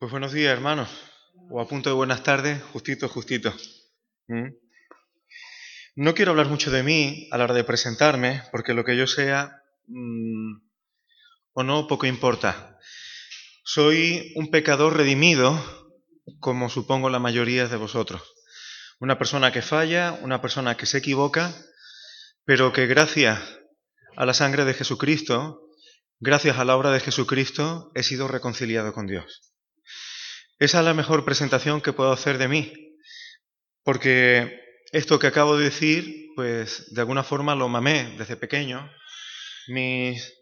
Pues buenos días, hermanos. O a punto de buenas tardes, justito, justito. ¿Mm? No quiero hablar mucho de mí a la hora de presentarme, porque lo que yo sea mm, o no, poco importa. Soy un pecador redimido, como supongo la mayoría de vosotros. Una persona que falla, una persona que se equivoca, pero que gracias a la sangre de Jesucristo, gracias a la obra de Jesucristo, he sido reconciliado con Dios. Esa es la mejor presentación que puedo hacer de mí, porque esto que acabo de decir, pues de alguna forma lo mamé desde pequeño. Mis,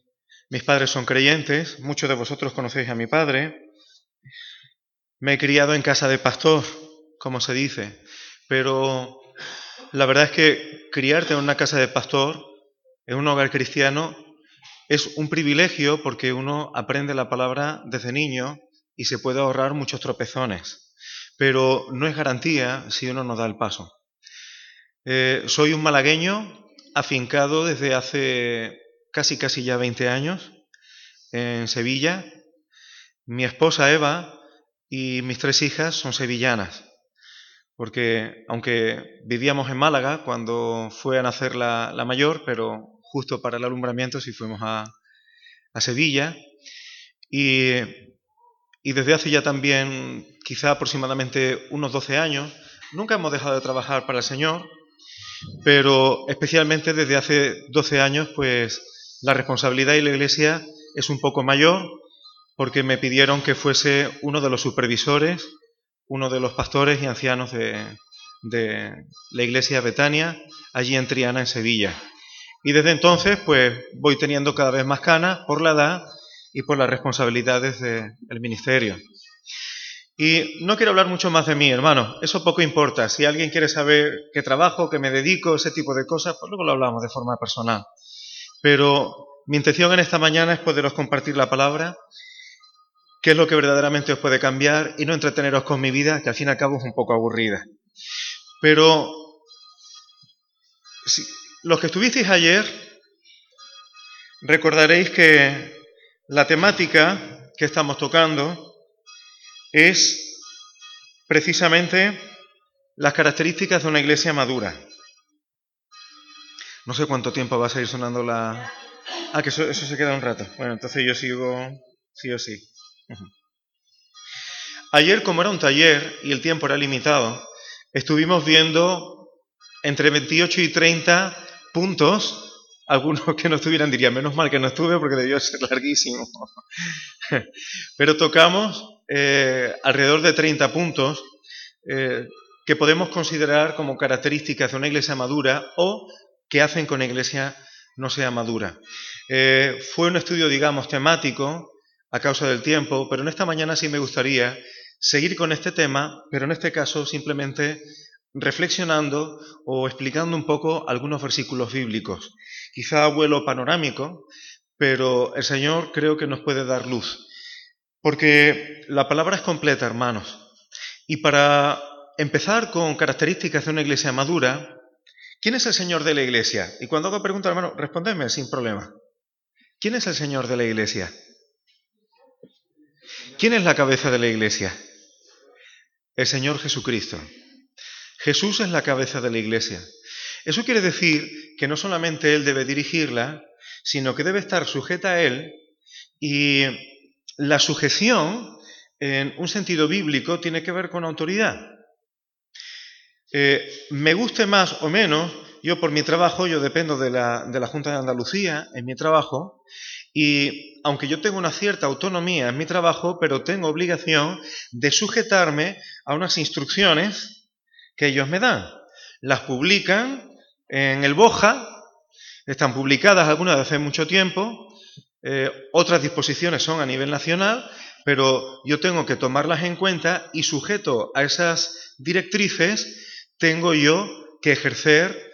mis padres son creyentes, muchos de vosotros conocéis a mi padre. Me he criado en casa de pastor, como se dice, pero la verdad es que criarte en una casa de pastor, en un hogar cristiano, es un privilegio porque uno aprende la palabra desde niño y se puede ahorrar muchos tropezones, pero no es garantía si uno no da el paso. Eh, soy un malagueño afincado desde hace casi casi ya 20 años en Sevilla. Mi esposa Eva y mis tres hijas son sevillanas, porque aunque vivíamos en Málaga cuando fue a nacer la, mayor, pero justo para el alumbramiento sí fuimos a, a Sevilla. Y y desde hace ya también, quizá aproximadamente unos 12 años, nunca hemos dejado de trabajar para el Señor, pero especialmente desde hace 12 años, pues la responsabilidad de la Iglesia es un poco mayor, porque me pidieron que fuese uno de los supervisores, uno de los pastores y ancianos de, de la Iglesia Betania, allí en Triana, en Sevilla. Y desde entonces, pues voy teniendo cada vez más canas por la edad y por las responsabilidades del ministerio. Y no quiero hablar mucho más de mí, hermano. Eso poco importa. Si alguien quiere saber qué trabajo, qué me dedico, ese tipo de cosas, pues luego lo hablamos de forma personal. Pero mi intención en esta mañana es poderos compartir la palabra, qué es lo que verdaderamente os puede cambiar y no entreteneros con mi vida, que al fin y al cabo es un poco aburrida. Pero los que estuvisteis ayer, recordaréis que la temática que estamos tocando es precisamente las características de una iglesia madura. No sé cuánto tiempo va a seguir sonando la... Ah, que eso, se queda un rato. Bueno, entonces yo sigo sí o sí. Ayer, como era un taller y el tiempo era limitado, estuvimos viendo entre 28 y 30 puntos algunos que no estuvieran dirían, menos mal que no estuve porque debió ser larguísimo. Pero tocamos eh, alrededor de 30 puntos eh, que podemos considerar como características de una iglesia madura o que hacen que una iglesia no sea madura. Eh, fue un estudio, digamos, temático a causa del tiempo, pero en esta mañana sí me gustaría seguir con este tema, pero en este caso simplemente reflexionando o explicando un poco algunos versículos bíblicos. Quizá vuelo panorámico, pero el Señor creo que nos puede dar luz. Porque la palabra es completa, hermanos. Y para empezar con características de una iglesia madura, ¿quién es el Señor de la iglesia? Y cuando hago pregunta, hermano, respondeme sin problema. ¿Quién es el Señor de la iglesia? ¿Quién es la cabeza de la iglesia? El Señor Jesucristo. Jesús es la cabeza de la iglesia. Eso quiere decir que no solamente Él debe dirigirla, sino que debe estar sujeta a Él y la sujeción, en un sentido bíblico, tiene que ver con autoridad. Eh, me guste más o menos, yo por mi trabajo, yo dependo de la, de la Junta de Andalucía en mi trabajo, y aunque yo tengo una cierta autonomía en mi trabajo, pero tengo obligación de sujetarme a unas instrucciones que ellos me dan. Las publican en el Boja, están publicadas algunas de hace mucho tiempo, eh, otras disposiciones son a nivel nacional, pero yo tengo que tomarlas en cuenta y sujeto a esas directrices tengo yo que ejercer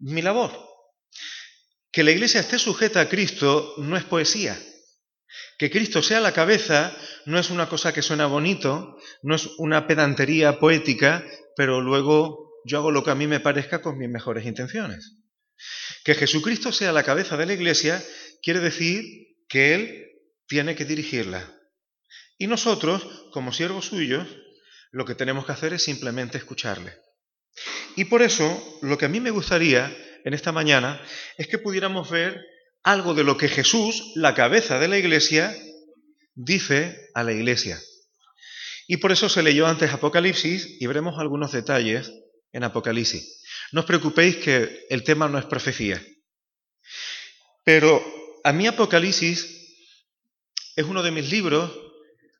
mi labor. Que la iglesia esté sujeta a Cristo no es poesía. Que Cristo sea la cabeza no es una cosa que suena bonito, no es una pedantería poética, pero luego yo hago lo que a mí me parezca con mis mejores intenciones. Que Jesucristo sea la cabeza de la iglesia quiere decir que Él tiene que dirigirla. Y nosotros, como siervos suyos, lo que tenemos que hacer es simplemente escucharle. Y por eso, lo que a mí me gustaría en esta mañana es que pudiéramos ver algo de lo que Jesús, la cabeza de la iglesia, dice a la iglesia. Y por eso se leyó antes Apocalipsis y veremos algunos detalles en Apocalipsis. No os preocupéis que el tema no es profecía. Pero a mí Apocalipsis es uno de mis libros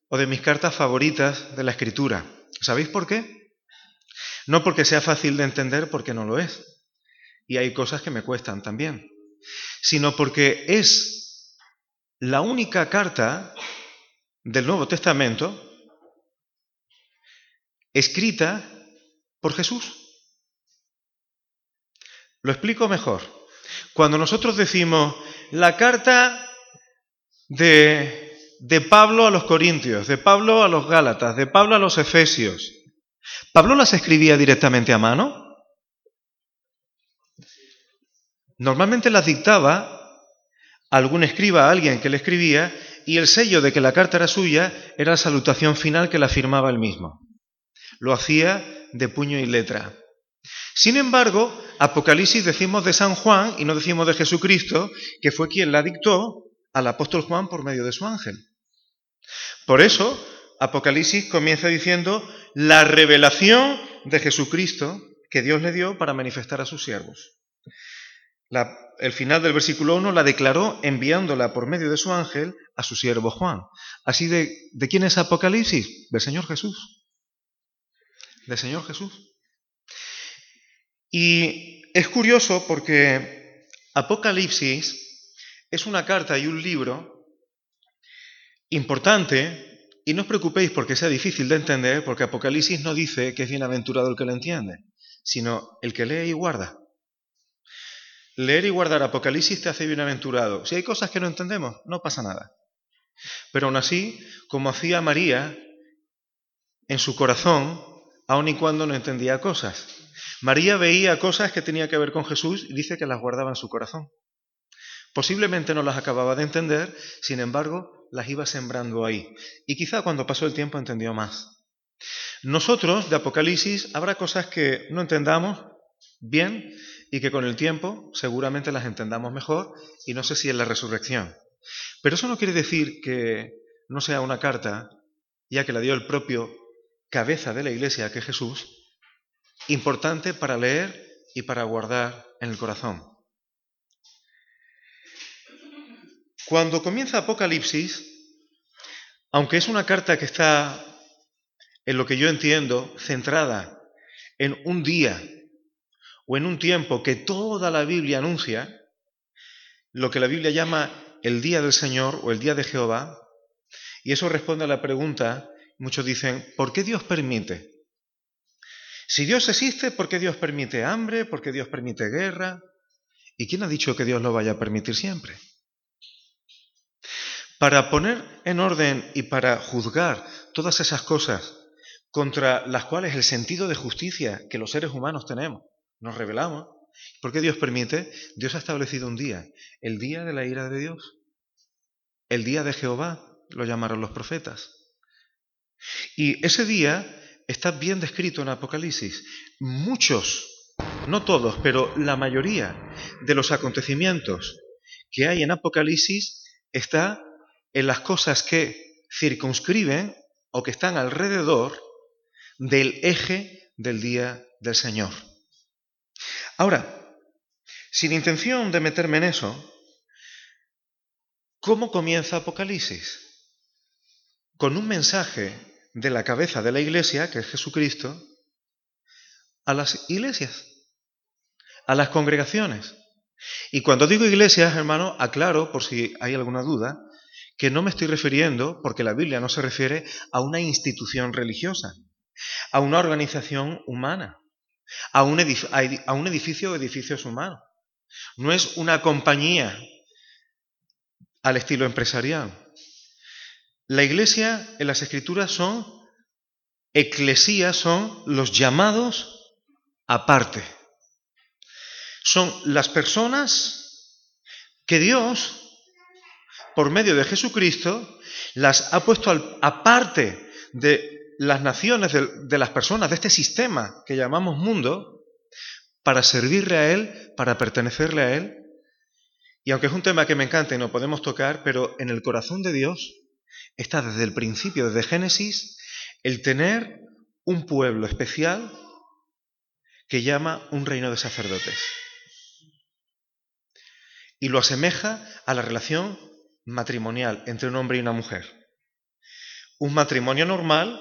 o de mis cartas favoritas de la escritura. ¿Sabéis por qué? No porque sea fácil de entender, porque no lo es. Y hay cosas que me cuestan también. Sino porque es la única carta del Nuevo Testamento escrita por Jesús. Lo explico mejor. Cuando nosotros decimos la carta de, de, Pablo a los Corintios, de Pablo a los Gálatas, de Pablo a los Efesios, ¿Pablo las escribía directamente a mano? Normalmente las dictaba algún escriba alguien que le escribía y el sello de que la carta era suya era la salutación final que la firmaba él mismo. Lo hacía de puño y letra. Sin embargo, Apocalipsis decimos de San Juan y no decimos de Jesucristo, que fue quien la dictó al apóstol Juan por medio de su ángel. Por eso, Apocalipsis comienza diciendo la revelación de Jesucristo que Dios le dio para manifestar a sus siervos. el final del versículo 1 la declaró enviándola por medio de su ángel a su siervo Juan. Así de, ¿de quién es Apocalipsis? Del Señor Jesús. Del Señor Jesús. Y es curioso porque Apocalipsis es una carta y un libro importante, y no os preocupéis porque sea difícil de entender, porque Apocalipsis no dice que es bienaventurado el que lo entiende, sino el que lee y guarda. Leer y guardar Apocalipsis te hace bienaventurado. Si hay cosas que no entendemos, no pasa nada. Pero aún así, como hacía María en su corazón, aun y cuando no entendía cosas. María veía cosas que tenía que ver con Jesús y dice que las guardaba en su corazón. Posiblemente no las acababa de entender, sin embargo, las iba sembrando ahí. Y quizá cuando pasó el tiempo entendió más. Nosotros, de Apocalipsis, habrá cosas que no entendamos bien y que con el tiempo seguramente las entendamos mejor y no sé si en la resurrección. Pero eso no quiere decir que no sea una carta, ya que la dio el propio cabeza de la iglesia, que es Jesús, importante para leer y para guardar en el corazón. Cuando comienza Apocalipsis, aunque es una carta que está, en lo que yo entiendo, centrada en un día o en un tiempo que toda la Biblia anuncia, lo que la Biblia llama el día del Señor o el día de Jehová, y eso responde a la pregunta, muchos dicen, ¿por qué Dios permite si Dios existe, ¿por qué Dios permite hambre? ¿Por qué Dios permite guerra? ¿Y quién ha dicho que Dios lo vaya a permitir siempre? Para poner en orden y para juzgar todas esas cosas contra las cuales el sentido de justicia que los seres humanos tenemos nos revelamos, ¿por qué Dios permite? Dios ha establecido un día, el día de la ira de Dios, el día de Jehová, lo llamaron los profetas. Y ese día está bien descrito en Apocalipsis. Muchos, no todos, pero la mayoría de los acontecimientos que hay en Apocalipsis está en las cosas que circunscriben o que están alrededor del eje del día del Señor. Ahora, sin intención de meterme en eso, ¿cómo comienza Apocalipsis? Con un mensaje de la cabeza de la iglesia, que es Jesucristo, a las iglesias, a las congregaciones. Y cuando digo iglesias, hermano, aclaro, por si hay alguna duda, que no me estoy refiriendo, porque la Biblia no se refiere a una institución religiosa, a una organización humana, a un, a un edificio o edificios humanos. No es una compañía al estilo empresarial. La iglesia en las escrituras son, eclesías son los llamados aparte. Son las personas que Dios, por medio de Jesucristo, las ha puesto aparte de las naciones, de, las personas, de este sistema que llamamos mundo, para servirle a Él, para pertenecerle a Él. Y aunque es un tema que me encanta y no podemos tocar, pero en el corazón de Dios está desde el principio, desde Génesis, el tener un pueblo especial que llama un reino de sacerdotes. Y lo asemeja a la relación matrimonial entre un hombre y una mujer. Un matrimonio normal,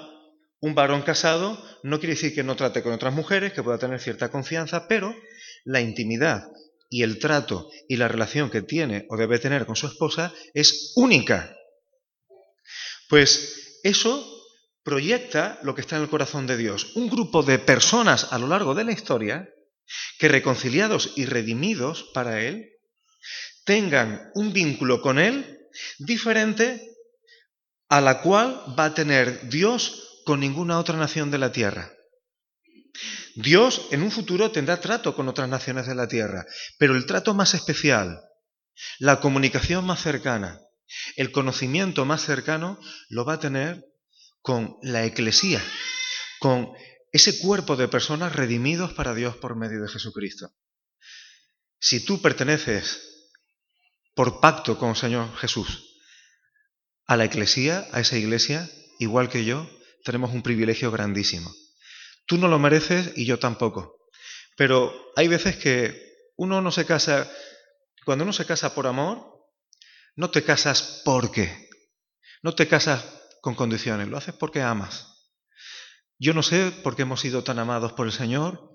un varón casado, no quiere decir que no trate con otras mujeres, que pueda tener cierta confianza, pero la intimidad y el trato y la relación que tiene o debe tener con su esposa es única. Pues eso proyecta lo que está en el corazón de Dios. Un grupo de personas a lo largo de la historia que reconciliados y redimidos para Él, tengan un vínculo con Él diferente a la cual va a tener Dios con ninguna otra nación de la tierra. Dios en un futuro tendrá trato con otras naciones de la tierra, pero el trato más especial, la comunicación más cercana, el conocimiento más cercano lo va a tener con la eclesía, con ese cuerpo de personas redimidos para Dios por medio de Jesucristo. Si tú perteneces por pacto con el Señor Jesús a la eclesía, a esa iglesia, igual que yo, tenemos un privilegio grandísimo. Tú no lo mereces y yo tampoco. Pero hay veces que uno no se casa, cuando uno se casa por amor, no te casas porque, no te casas con condiciones, lo haces porque amas. Yo no sé por qué hemos sido tan amados por el Señor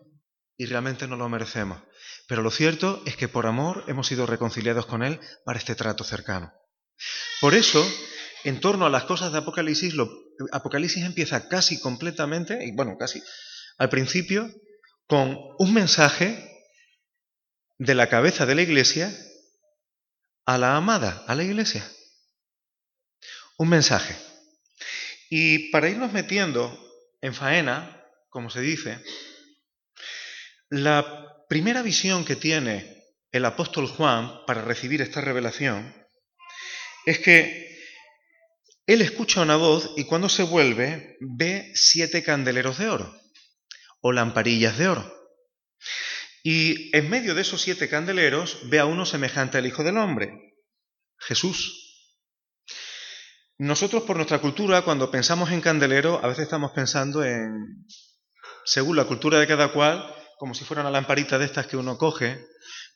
y realmente no lo merecemos, pero lo cierto es que por amor hemos sido reconciliados con Él para este trato cercano. Por eso, en torno a las cosas de Apocalipsis, Apocalipsis empieza casi completamente, y bueno, casi al principio, con un mensaje de la cabeza de la iglesia a la amada, a la iglesia. Un mensaje. Y para irnos metiendo en faena, como se dice, la primera visión que tiene el apóstol Juan para recibir esta revelación es que él escucha una voz y cuando se vuelve ve siete candeleros de oro o lamparillas de oro. Y en medio de esos siete candeleros ve a uno semejante al Hijo del Hombre, Jesús. Nosotros por nuestra cultura, cuando pensamos en candelero, a veces estamos pensando en, según la cultura de cada cual, como si fuera una lamparita de estas que uno coge,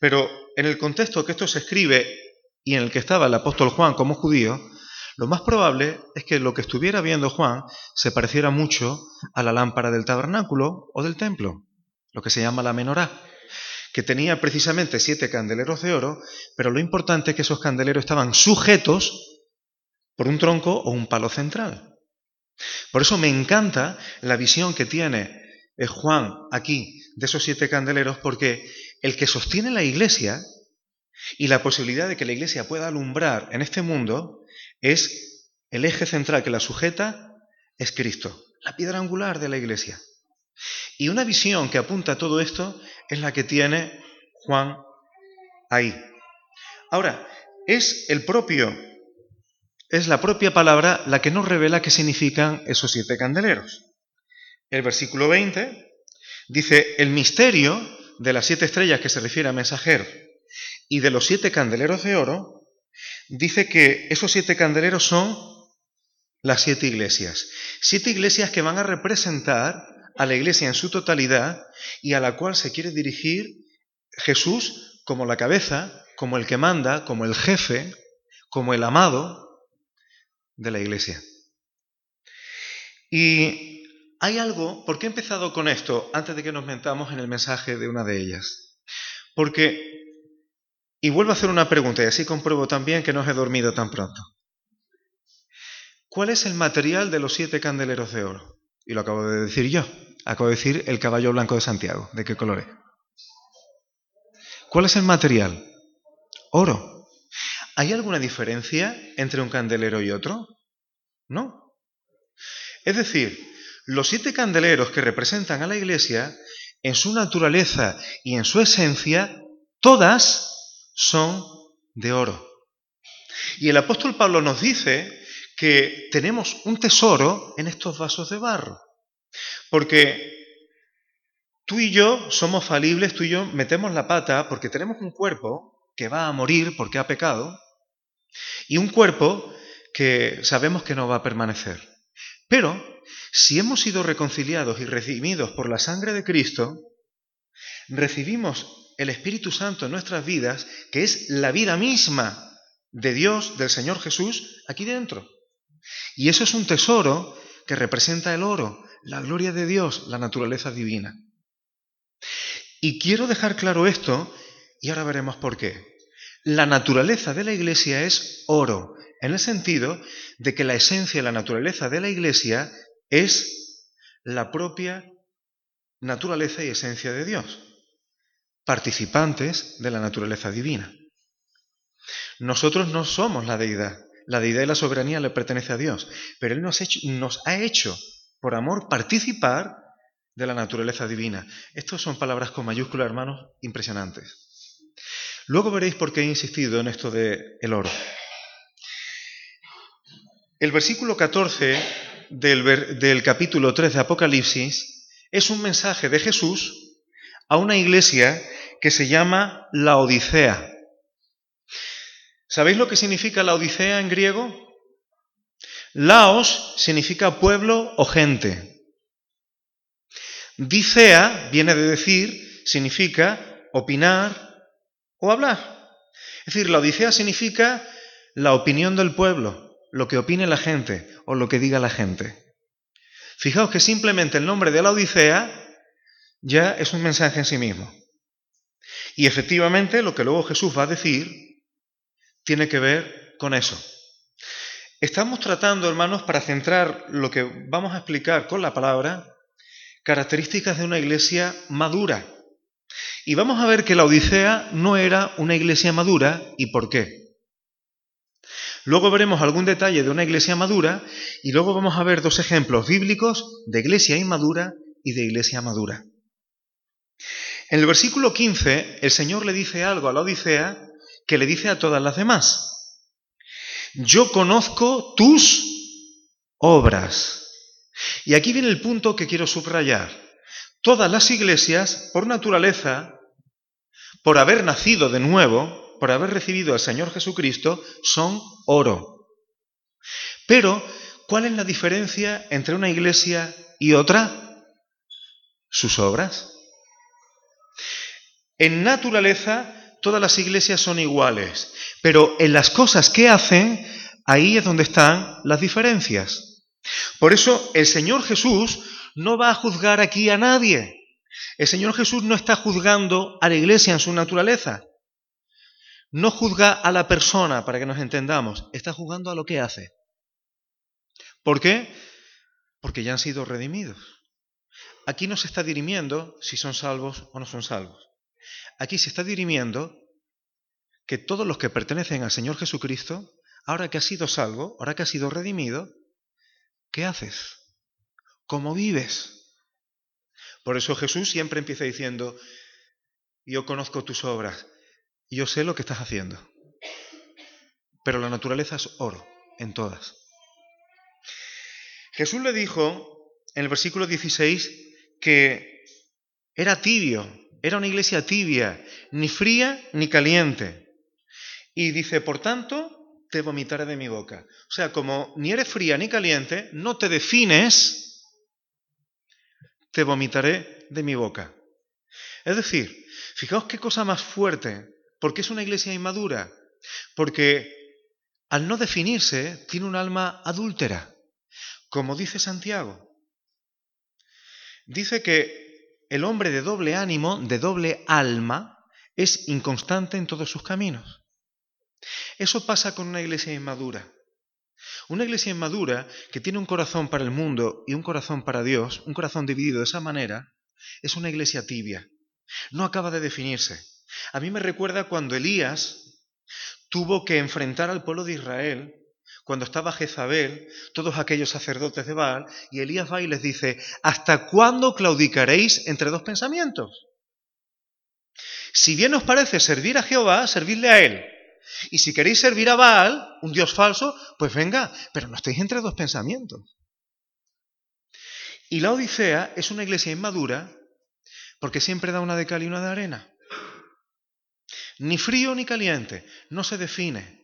pero en el contexto que esto se escribe y en el que estaba el apóstol Juan como judío, lo más probable es que lo que estuviera viendo Juan se pareciera mucho a la lámpara del tabernáculo o del templo, lo que se llama la menorá, que tenía precisamente siete candeleros de oro, pero lo importante es que esos candeleros estaban sujetos por un tronco o un palo central. Por eso me encanta la visión que tiene eh, Juan aquí de esos siete candeleros, porque el que sostiene la iglesia y la posibilidad de que la iglesia pueda alumbrar en este mundo es el eje central que la sujeta, es Cristo, la piedra angular de la iglesia. Y una visión que apunta a todo esto es la que tiene Juan ahí. Ahora, es el propio es la propia palabra la que nos revela qué significan esos siete candeleros. El versículo 20 dice, el misterio de las siete estrellas que se refiere a mensajero y de los siete candeleros de oro, dice que esos siete candeleros son las siete iglesias. Siete iglesias que van a representar a la iglesia en su totalidad y a la cual se quiere dirigir Jesús como la cabeza, como el que manda, como el jefe, como el amado, de la iglesia. Y hay algo, ¿por qué he empezado con esto antes de que nos metamos en el mensaje de una de ellas? Porque, y vuelvo a hacer una pregunta y así compruebo también que no os he dormido tan pronto. ¿Cuál es el material de los siete candeleros de oro? Y lo acabo de decir yo. Acabo de decir el caballo blanco de Santiago. ¿De qué color es? ¿Cuál es el material? Oro. ¿Hay alguna diferencia entre un candelero y otro? No. Es decir, los siete candeleros que representan a la iglesia, en su naturaleza y en su esencia, todas son de oro. Y el apóstol Pablo nos dice que tenemos un tesoro en estos vasos de barro. Porque tú y yo somos falibles, tú y yo metemos la pata porque tenemos un cuerpo que va a morir porque ha pecado y un cuerpo que sabemos que no va a permanecer. Pero si hemos sido reconciliados y redimidos por la sangre de Cristo, recibimos el Espíritu Santo en nuestras vidas, que es la vida misma de Dios, del Señor Jesús, aquí dentro. Y eso es un tesoro que representa el oro, la gloria de Dios, la naturaleza divina. Y quiero dejar claro esto, y ahora veremos por qué. La naturaleza de la Iglesia es oro, en el sentido de que la esencia y la naturaleza de la Iglesia es la propia naturaleza y esencia de Dios, participantes de la naturaleza divina. Nosotros no somos la deidad, la deidad y la soberanía le pertenece a Dios, pero Él nos, ha hecho, por amor, participar de la naturaleza divina. Estas son palabras con mayúsculas, hermanos, impresionantes. Luego veréis por qué he insistido en esto del el oro. El versículo 14 del, del capítulo 3 de Apocalipsis es un mensaje de Jesús a una iglesia que se llama la Odisea. ¿Sabéis lo que significa la Odisea en griego? Laos significa pueblo o gente. Dicea viene de decir, significa opinar o hablar. Es decir, la Odisea significa la opinión del pueblo, lo que opine la gente o lo que diga la gente. Fijaos que simplemente el nombre de la Odisea ya es un mensaje en sí mismo. Y efectivamente lo que luego Jesús va a decir tiene que ver con eso. Estamos tratando, hermanos, para centrar lo que vamos a explicar con la palabra, características de una iglesia madura. Y vamos a ver que la Odisea no era una iglesia madura y por qué. Luego veremos algún detalle de una iglesia madura y luego vamos a ver dos ejemplos bíblicos de iglesia inmadura y de iglesia madura. En el versículo 15 el Señor le dice algo a la Odisea que le dice a todas las demás. Yo conozco tus obras. Y aquí viene el punto que quiero subrayar. Todas las iglesias, por naturaleza, por haber nacido de nuevo, por haber recibido al Señor Jesucristo, son oro. Pero, ¿cuál es la diferencia entre una iglesia y otra? Sus obras. En naturaleza, todas las iglesias son iguales, pero en las cosas que hacen, ahí es donde están las diferencias. Por eso el Señor Jesús no va a juzgar aquí a nadie. El Señor Jesús no está juzgando a la iglesia en su naturaleza. No juzga a la persona, para que nos entendamos, está juzgando a lo que hace. ¿Por qué? Porque ya han sido redimidos. Aquí no se está dirimiendo si son salvos o no son salvos. Aquí se está dirimiendo que todos los que pertenecen al Señor Jesucristo, ahora que has sido salvo, ahora que has sido redimido, ¿qué haces? ¿Cómo vives? Por eso Jesús siempre empieza diciendo, yo conozco tus obras, yo sé lo que estás haciendo. Pero la naturaleza es oro en todas. Jesús le dijo en el versículo 16 que era tibio, era una iglesia tibia, ni fría ni caliente. Y dice, por tanto, te vomitaré de mi boca. O sea, como ni eres fría ni caliente, no te defines, te vomitaré de mi boca. Es decir, fijaos qué cosa más fuerte, porque es una iglesia inmadura, porque al no definirse tiene un alma adúltera, como dice Santiago. Dice que el hombre de doble ánimo, de doble alma, es inconstante en todos sus caminos. Eso pasa con una iglesia inmadura. Una iglesia inmadura que tiene un corazón para el mundo y un corazón para Dios, un corazón dividido de esa manera, es una iglesia tibia. No acaba de definirse. A mí me recuerda cuando Elías tuvo que enfrentar al pueblo de Israel cuando estaba Jezabel, todos aquellos sacerdotes de Baal, y Elías va y les dice, ¿hasta cuándo claudicaréis entre dos pensamientos? Si bien os parece servir a Jehová, servidle a Él. Y si queréis servir a Baal, un dios falso, pues venga, pero no estéis entre dos pensamientos. Y la Odisea es una iglesia inmadura porque siempre da una de cal y una de arena. Ni frío ni caliente, no se define.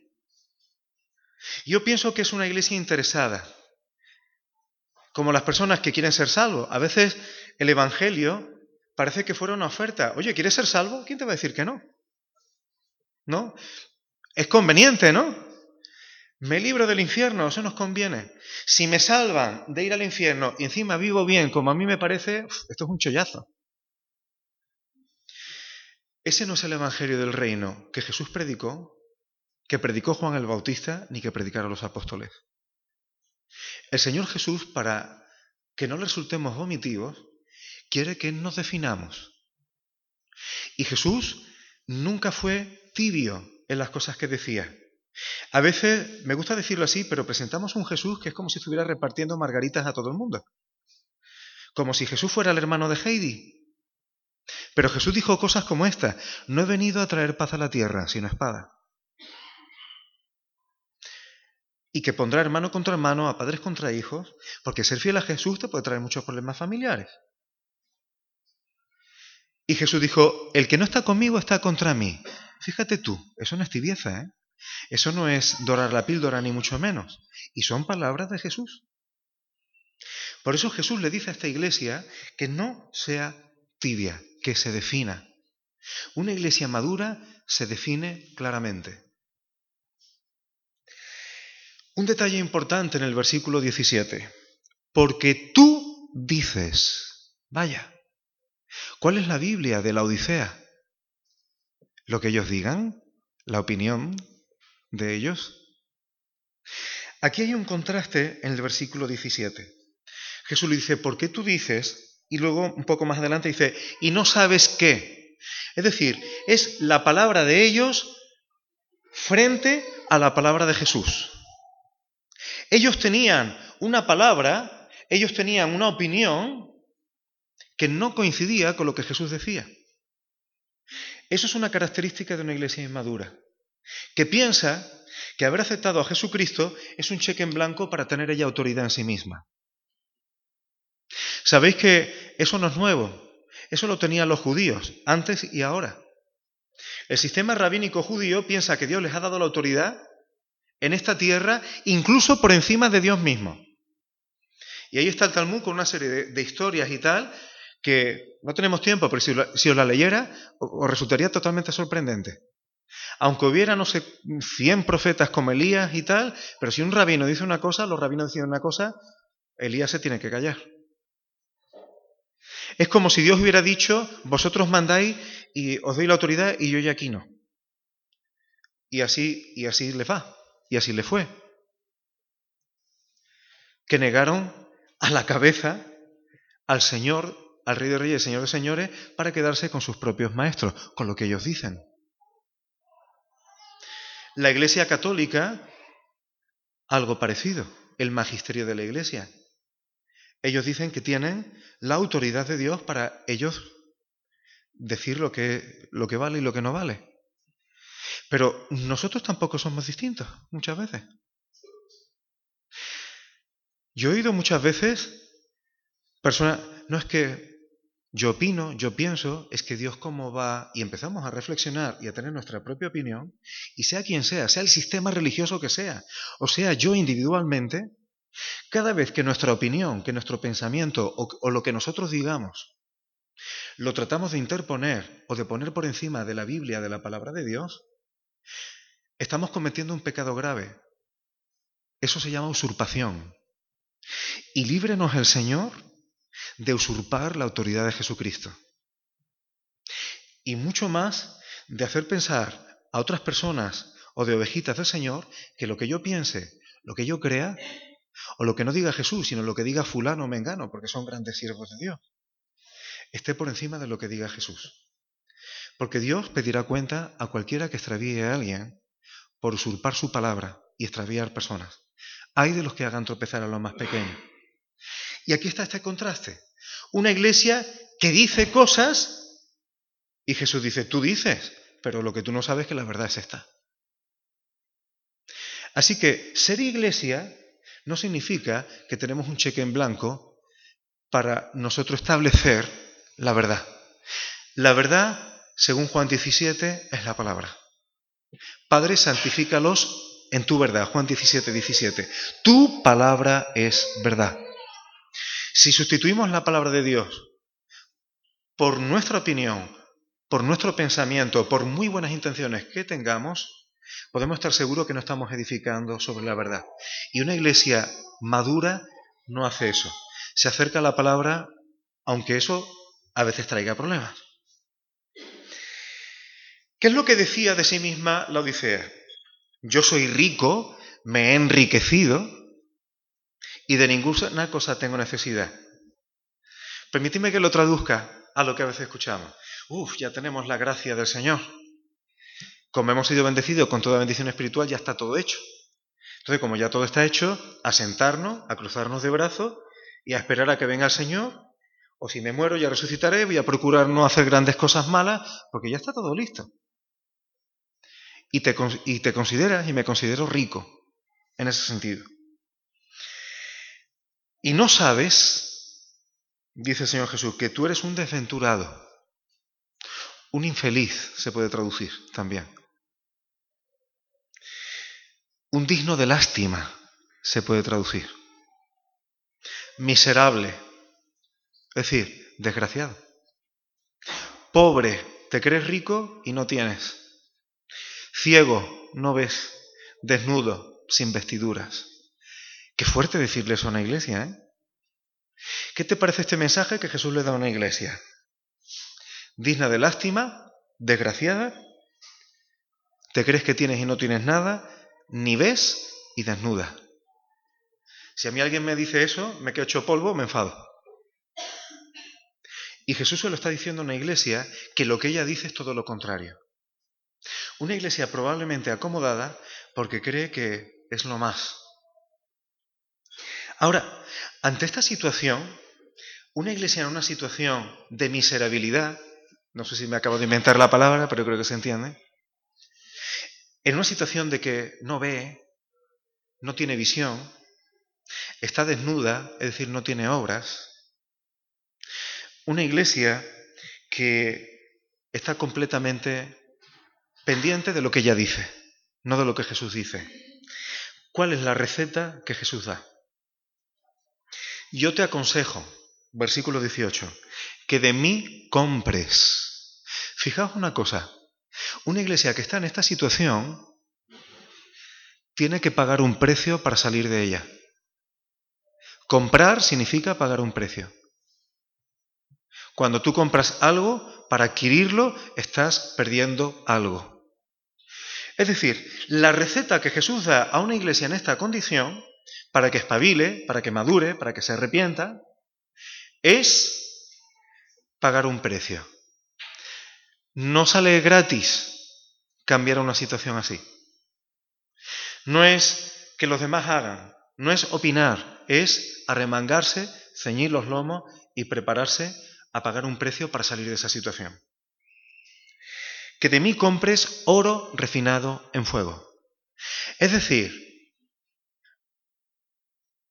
Yo pienso que es una iglesia interesada, como las personas que quieren ser salvos. A veces el Evangelio parece que fuera una oferta. Oye, ¿quieres ser salvo? ¿Quién te va a decir que no? ¿No? Es conveniente, ¿no? Me libro del infierno, eso nos conviene. Si me salvan de ir al infierno y encima vivo bien, como a mí me parece, esto es un chollazo. Ese no es el Evangelio del Reino que Jesús predicó, que predicó Juan el Bautista, ni que predicaron los apóstoles. El Señor Jesús, para que no resultemos vomitivos, quiere que nos definamos. Y Jesús nunca fue tibio en las cosas que decía. A veces, me gusta decirlo así, pero presentamos un Jesús que es como si estuviera repartiendo margaritas a todo el mundo. Como si Jesús fuera el hermano de Heidi. Pero Jesús dijo cosas como esta, no he venido a traer paz a la tierra, sino espada. Y que pondrá hermano contra hermano, a padres contra hijos, porque ser fiel a Jesús te puede traer muchos problemas familiares. Y Jesús dijo, el que no está conmigo está contra mí. Fíjate tú, eso no es tibieza, ¿eh? Eso no es dorar la píldora ni mucho menos. Y son palabras de Jesús. Por eso Jesús le dice a esta iglesia que no sea tibia, que se defina. Una iglesia madura se define claramente. Un detalle importante en el versículo 17. Porque tú dices, vaya, ¿cuál es la Biblia de la Odisea? ¿Lo que ellos digan? ¿La opinión de ellos? Aquí hay un contraste en el versículo 17. Jesús le dice, ¿por qué tú dices? Y luego un poco más adelante dice, y no sabes qué. Es decir, es la palabra de ellos frente a la palabra de Jesús. Ellos tenían una palabra, ellos tenían una opinión que no coincidía con lo que Jesús decía. Eso es una característica de una iglesia inmadura que piensa que haber aceptado a Jesucristo es un cheque en blanco para tener ella autoridad en sí misma. Sabéis que eso no es nuevo, eso lo tenían los judíos, antes y ahora. El sistema rabínico judío piensa que Dios les ha dado la autoridad en esta tierra, incluso por encima de Dios mismo. Y ahí está el Talmud con una serie de, historias y tal, que no tenemos tiempo, pero si, os la leyera, os resultaría totalmente sorprendente. Aunque hubiera, no sé, 100 profetas como Elías y tal, pero si un rabino dice una cosa, los rabinos dicen una cosa, Elías se tiene que callar. Es como si Dios hubiera dicho, vosotros mandáis y os doy la autoridad y yo ya aquí no. Y así, y así le va, y así le fue. Que negaron a la cabeza al Señor, al Rey de Reyes, Señor de Señores, para quedarse con sus propios maestros, con lo que ellos dicen. La Iglesia Católica, algo parecido, el magisterio de la Iglesia. Ellos dicen que tienen la autoridad de Dios para ellos decir lo que, lo que vale y lo que no vale. Pero nosotros tampoco somos distintos muchas veces. Yo he oído muchas veces personas, no es que yo opino, yo pienso, es que Dios cómo va, y empezamos a reflexionar y a tener nuestra propia opinión, y sea quien sea, sea el sistema religioso que sea, o sea yo individualmente, cada vez que nuestra opinión, que nuestro pensamiento o, o lo que nosotros digamos, lo tratamos de interponer o de poner por encima de la Biblia, de la palabra de Dios, estamos cometiendo un pecado grave. Eso se llama usurpación. Y líbrenos el Señor de usurpar la autoridad de Jesucristo. Y mucho más de hacer pensar a otras personas o de ovejitas del Señor que lo que yo piense, lo que yo crea, o lo que no diga Jesús, sino lo que diga fulano o mengano, porque son grandes siervos de Dios, esté por encima de lo que diga Jesús. Porque Dios pedirá cuenta a cualquiera que extravíe a alguien por usurpar su palabra y extraviar personas. Hay de los que hagan tropezar a los más pequeños. Y aquí está este contraste. Una iglesia que dice cosas y Jesús dice, tú dices, pero lo que tú no sabes es que la verdad es esta. Así que ser iglesia no significa que tenemos un cheque en blanco para nosotros establecer la verdad. La verdad, según Juan 17, es la palabra. Padre, santifícalos en tu verdad. Juan 17, 17. Tu palabra es verdad. Si sustituimos la palabra de Dios por nuestra opinión, por nuestro pensamiento, por muy buenas intenciones que tengamos, podemos estar seguros que no estamos edificando sobre la verdad. Y una iglesia madura no hace eso. Se acerca a la palabra, aunque eso a veces traiga problemas. ¿Qué es lo que decía de sí misma la Odisea? Yo soy rico, me he enriquecido y de ninguna cosa tengo necesidad. Permitidme que lo traduzca a lo que a veces escuchamos. Uf, ya tenemos la gracia del Señor. Como hemos sido bendecidos con toda bendición espiritual, ya está todo hecho. Entonces, como ya todo está hecho, a sentarnos, a cruzarnos de brazos y a esperar a que venga el Señor. O si me muero, ya resucitaré, voy a procurar no hacer grandes cosas malas, porque ya está todo listo. Y te, consideras, y me considero rico en ese sentido. Y no sabes, dice el Señor Jesús, que tú eres un desventurado, un infeliz, se puede traducir también. Un digno de lástima, se puede traducir. Miserable, es decir, desgraciado. Pobre, te crees rico y no tienes. Ciego, no ves. Desnudo, sin vestiduras. Qué fuerte decirle eso a una iglesia, ¿eh? ¿Qué te parece este mensaje que Jesús le da a una iglesia? digna de lástima, desgraciada, te crees que tienes y no tienes nada, ni ves y desnuda. Si a mí alguien me dice eso, me quedo hecho polvo, me enfado. Y Jesús se lo está diciendo a una iglesia que lo que ella dice es todo lo contrario. Una iglesia probablemente acomodada porque cree que es lo más. Ahora, ante esta situación, una iglesia en una situación de miserabilidad, no sé si me acabo de inventar la palabra, pero creo que se entiende. En una situación de que no ve, no tiene visión, está desnuda, es decir, no tiene obras. Una iglesia que está completamente pendiente de lo que ella dice, no de lo que Jesús dice. ¿Cuál es la receta que Jesús da? Yo te aconsejo, versículo 18, que de mí compres. Fijaos una cosa, una iglesia que está en esta situación tiene que pagar un precio para salir de ella. Comprar significa pagar un precio. Cuando tú compras algo, para adquirirlo, estás perdiendo algo. Es decir, la receta que Jesús da a una iglesia en esta condición, para que espabile, para que madure, para que se arrepienta, es pagar un precio. No sale gratis cambiar una situación así. No es que los demás hagan, no es opinar, es arremangarse, ceñir los lomos y prepararse a pagar un precio para salir de esa situación. Que de mí compres oro refinado en fuego. Es decir,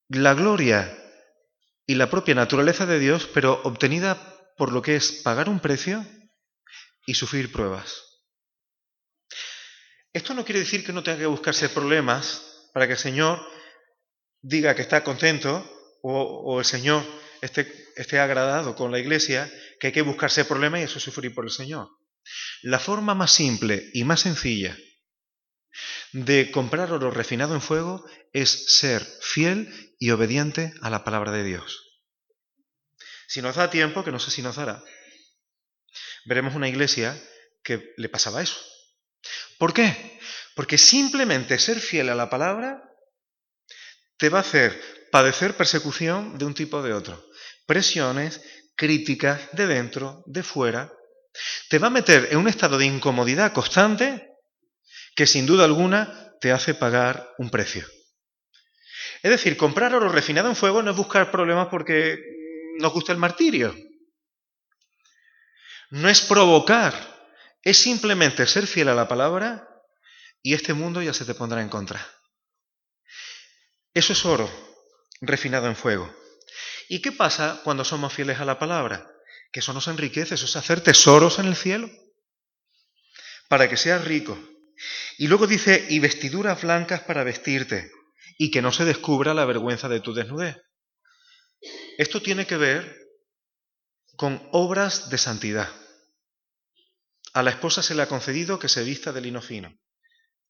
la gloria y la propia naturaleza de Dios, pero obtenida por lo que es pagar un precio y sufrir pruebas. Esto no quiere decir que no tenga que buscarse problemas para que el Señor diga que está contento o, el Señor esté, esté agradado con la iglesia, que hay que buscarse problemas y eso sufrir por el Señor. La forma más simple y más sencilla de comprar oro refinado en fuego es ser fiel y obediente a la palabra de Dios. Si nos da tiempo, que no sé si nos dará, veremos una iglesia que le pasaba eso. ¿Por qué? Porque simplemente ser fiel a la palabra te va a hacer padecer persecución de un tipo o de otro. Presiones, críticas de dentro, de fuera. Te va a meter en un estado de incomodidad constante que sin duda alguna te hace pagar un precio. Es decir, comprar oro refinado en fuego no es buscar problemas porque nos gusta el martirio. No es provocar, es simplemente ser fiel a la palabra y este mundo ya se te pondrá en contra. Eso es oro refinado en fuego. ¿Y qué pasa cuando somos fieles a la palabra? Que eso nos enriquece, eso es hacer tesoros en el cielo, para que seas rico. Y luego dice, y vestiduras blancas para vestirte, y que no se descubra la vergüenza de tu desnudez. Esto tiene que ver con obras de santidad. A la esposa se le ha concedido que se vista de lino fino.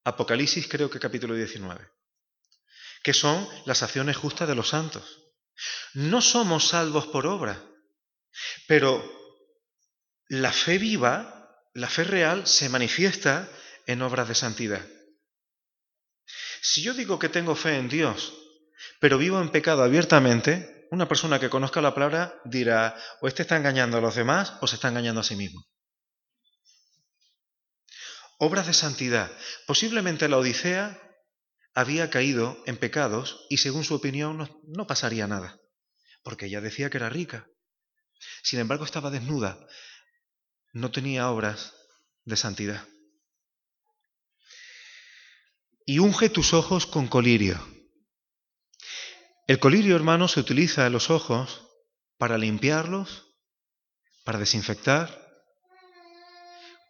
Apocalipsis creo que capítulo 19. Que son las acciones justas de los santos. No somos salvos por obra, pero la fe viva, la fe real, se manifiesta en obras de santidad. Si yo digo que tengo fe en Dios, pero vivo en pecado abiertamente, una persona que conozca la palabra dirá, o este está engañando a los demás o se está engañando a sí mismo. Obras de santidad. Posiblemente la Odisea había caído en pecados y según su opinión no, pasaría nada, porque ella decía que era rica. Sin embargo, estaba desnuda, no tenía obras de santidad. Y unge tus ojos con colirio. El colirio, hermano, se utiliza en los ojos para limpiarlos, para desinfectar.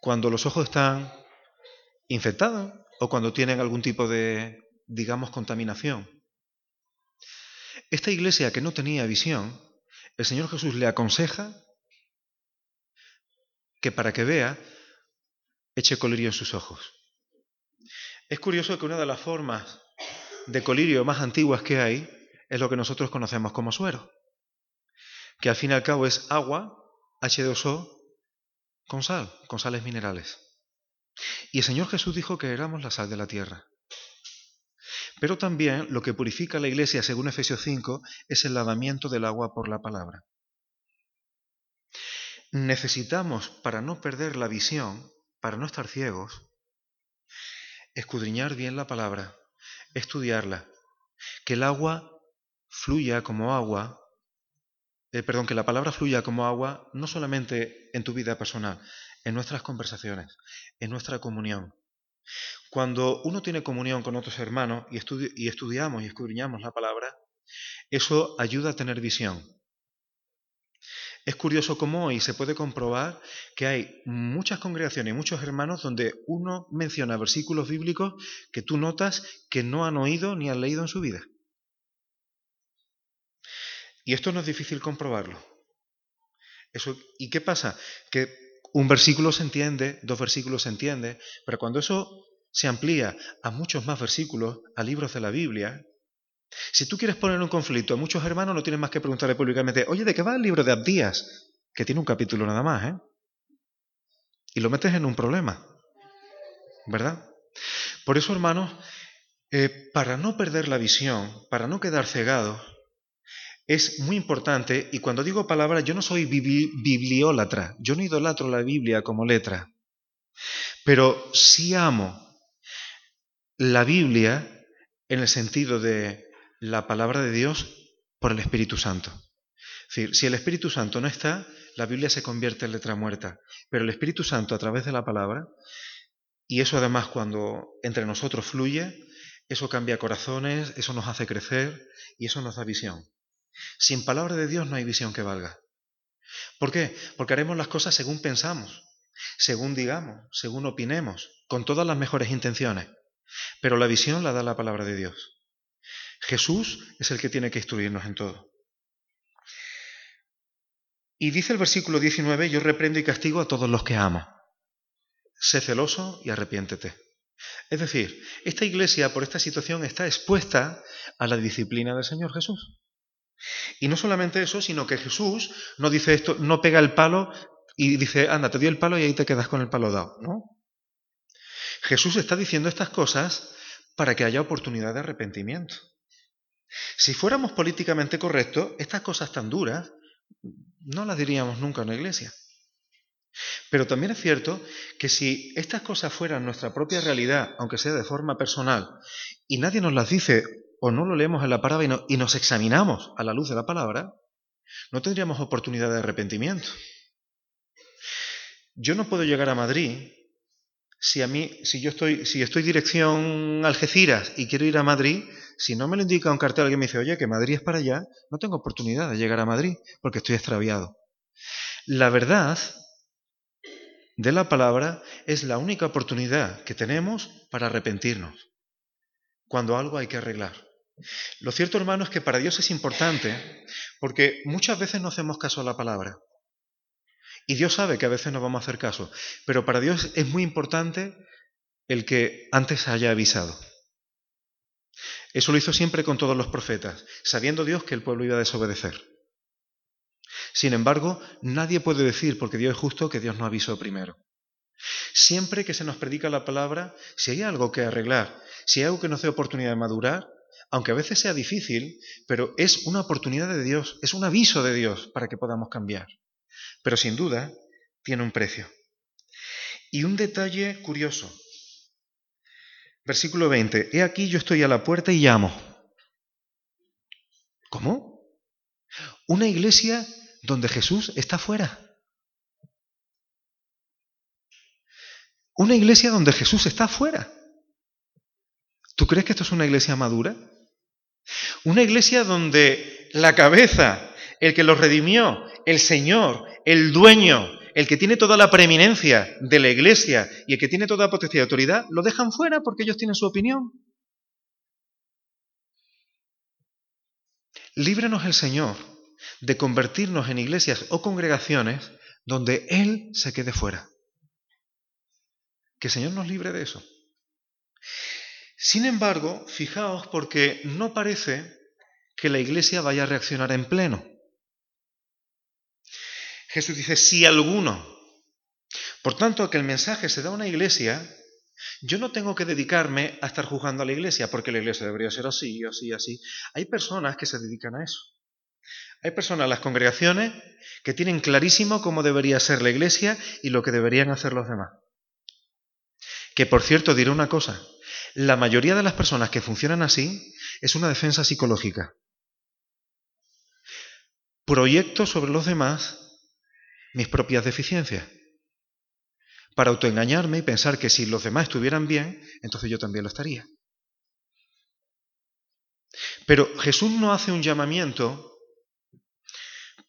Cuando los ojos están infectados o cuando tienen algún tipo de, digamos, contaminación. Esta iglesia que no tenía visión, el Señor Jesús le aconseja que para que vea, eche colirio en sus ojos. Es curioso que una de las formas de colirio más antiguas que hay es lo que nosotros conocemos como suero, que al fin y al cabo es agua, H2O, con sal, con sales minerales. Y el Señor Jesús dijo que éramos la sal de la tierra. Pero también lo que purifica la iglesia, según Efesios 5, es el lavamiento del agua por la palabra. Necesitamos, para no perder la visión, para no estar ciegos, escudriñar bien la palabra, estudiarla, que el agua fluya como agua, eh, perdón, que la palabra fluya como agua no solamente en tu vida personal, en nuestras conversaciones, en nuestra comunión. Cuando uno tiene comunión con otros hermanos y, estudiamos y escudriñamos la palabra, eso ayuda a tener visión. Es curioso cómo hoy se puede comprobar que hay muchas congregaciones y muchos hermanos donde uno menciona versículos bíblicos que tú notas que no han oído ni han leído en su vida. Y esto no es difícil comprobarlo. Eso, ¿Y qué pasa? Que un versículo se entiende, dos versículos se entiende, pero cuando eso se amplía a muchos más versículos, a libros de la Biblia, si tú quieres poner un conflicto a muchos hermanos, no tienes más que preguntarle públicamente, oye, ¿de qué va el libro de Abdías? Que tiene un capítulo nada más, ¿eh? Y lo metes en un problema, ¿verdad? Por eso, hermanos, eh, para no perder la visión, para no quedar cegados, es muy importante, y cuando digo palabra, yo no soy bibliólatra, yo no idolatro la Biblia como letra, pero sí amo la Biblia en el sentido de la palabra de Dios por el Espíritu Santo. Es decir, si el Espíritu Santo no está, la Biblia se convierte en letra muerta, pero el Espíritu Santo a través de la palabra, y eso además cuando entre nosotros fluye, eso cambia corazones, eso nos hace crecer y eso nos da visión. Sin palabra de Dios no hay visión que valga. ¿Por qué? Porque haremos las cosas según pensamos, según digamos, según opinemos, con todas las mejores intenciones. Pero la visión la da la palabra de Dios. Jesús es el que tiene que instruirnos en todo. Y dice el versículo 19, yo reprendo y castigo a todos los que amo. Sé celoso y arrepiéntete. Es decir, esta iglesia por esta situación está expuesta a la disciplina del Señor Jesús. Y no solamente eso, sino que Jesús no dice esto, no pega el palo y dice, anda, te dio el palo y ahí te quedas con el palo dado, ¿no? Jesús está diciendo estas cosas para que haya oportunidad de arrepentimiento. Si fuéramos políticamente correctos, estas cosas tan duras no las diríamos nunca en la iglesia. Pero también es cierto que si estas cosas fueran nuestra propia realidad, aunque sea de forma personal, y nadie nos las dice o no lo leemos en la palabra y, nos examinamos a la luz de la palabra, no tendríamos oportunidad de arrepentimiento. Yo no puedo llegar a Madrid si a mí, si yo estoy, si estoy dirección Algeciras y quiero ir a Madrid, si no me lo indica un cartel que me dice, oye, que Madrid es para allá, no tengo oportunidad de llegar a Madrid porque estoy extraviado. La verdad de la palabra es la única oportunidad que tenemos para arrepentirnos, cuando algo hay que arreglar. Lo cierto, hermano, es que para Dios es importante porque muchas veces no hacemos caso a la palabra. Y Dios sabe que a veces no vamos a hacer caso, pero para Dios es muy importante el que antes haya avisado. Eso lo hizo siempre con todos los profetas, sabiendo Dios que el pueblo iba a desobedecer. Sin embargo, nadie puede decir, porque Dios es justo, que Dios no avisó primero. Siempre que se nos predica la palabra, si hay algo que arreglar, si hay algo que nos dé oportunidad de madurar, aunque a veces sea difícil, pero es una oportunidad de Dios, es un aviso de Dios para que podamos cambiar pero sin duda tiene un precio. Y un detalle curioso. Versículo 20. He aquí yo estoy a la puerta y llamo. ¿Cómo? Una iglesia donde Jesús está fuera. Una iglesia donde Jesús está fuera. ¿Tú crees que esto es una iglesia madura? Una iglesia donde la cabeza, el que los redimió, el Señor, el dueño, el que tiene toda la preeminencia de la iglesia y el que tiene toda la potencia de autoridad, lo dejan fuera porque ellos tienen su opinión. Líbranos el Señor de convertirnos en iglesias o congregaciones donde Él se quede fuera. Que el Señor nos libre de eso. Sin embargo, fijaos porque no parece que la iglesia vaya a reaccionar en pleno. Jesús dice, si alguno. Por tanto, que el mensaje se da a una iglesia, yo no tengo que dedicarme a estar juzgando a la iglesia, porque la iglesia debería ser así, así, así. Hay personas que se dedican a eso. Hay personas, las congregaciones, que tienen clarísimo cómo debería ser la iglesia y lo que deberían hacer los demás. Que por cierto, diré una cosa, la mayoría de las personas que funcionan así es una defensa psicológica. Proyecto sobre los demás mis propias deficiencias. Para autoengañarme y pensar que si los demás estuvieran bien, entonces yo también lo estaría. Pero Jesús no hace un llamamiento